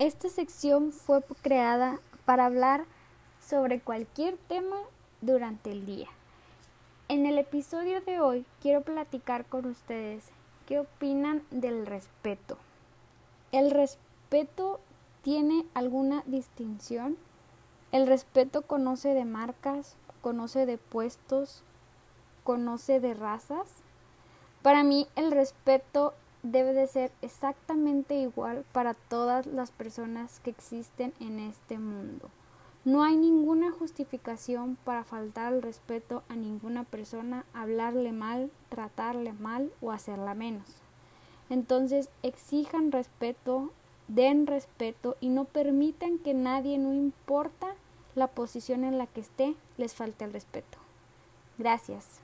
Esta sección fue creada para hablar sobre cualquier tema durante el día. En el episodio de hoy quiero platicar con ustedes qué opinan del respeto. ¿El respeto tiene alguna distinción? El respeto conoce de marcas, conoce de puestos, conoce de razas. Para mí el respeto debe de ser exactamente igual para todas las personas que existen en este mundo. No hay ninguna justificación para faltar el respeto a ninguna persona, hablarle mal, tratarle mal o hacerla menos. Entonces exijan respeto, den respeto y no permitan que nadie, no importa la posición en la que esté, les falte el respeto. Gracias.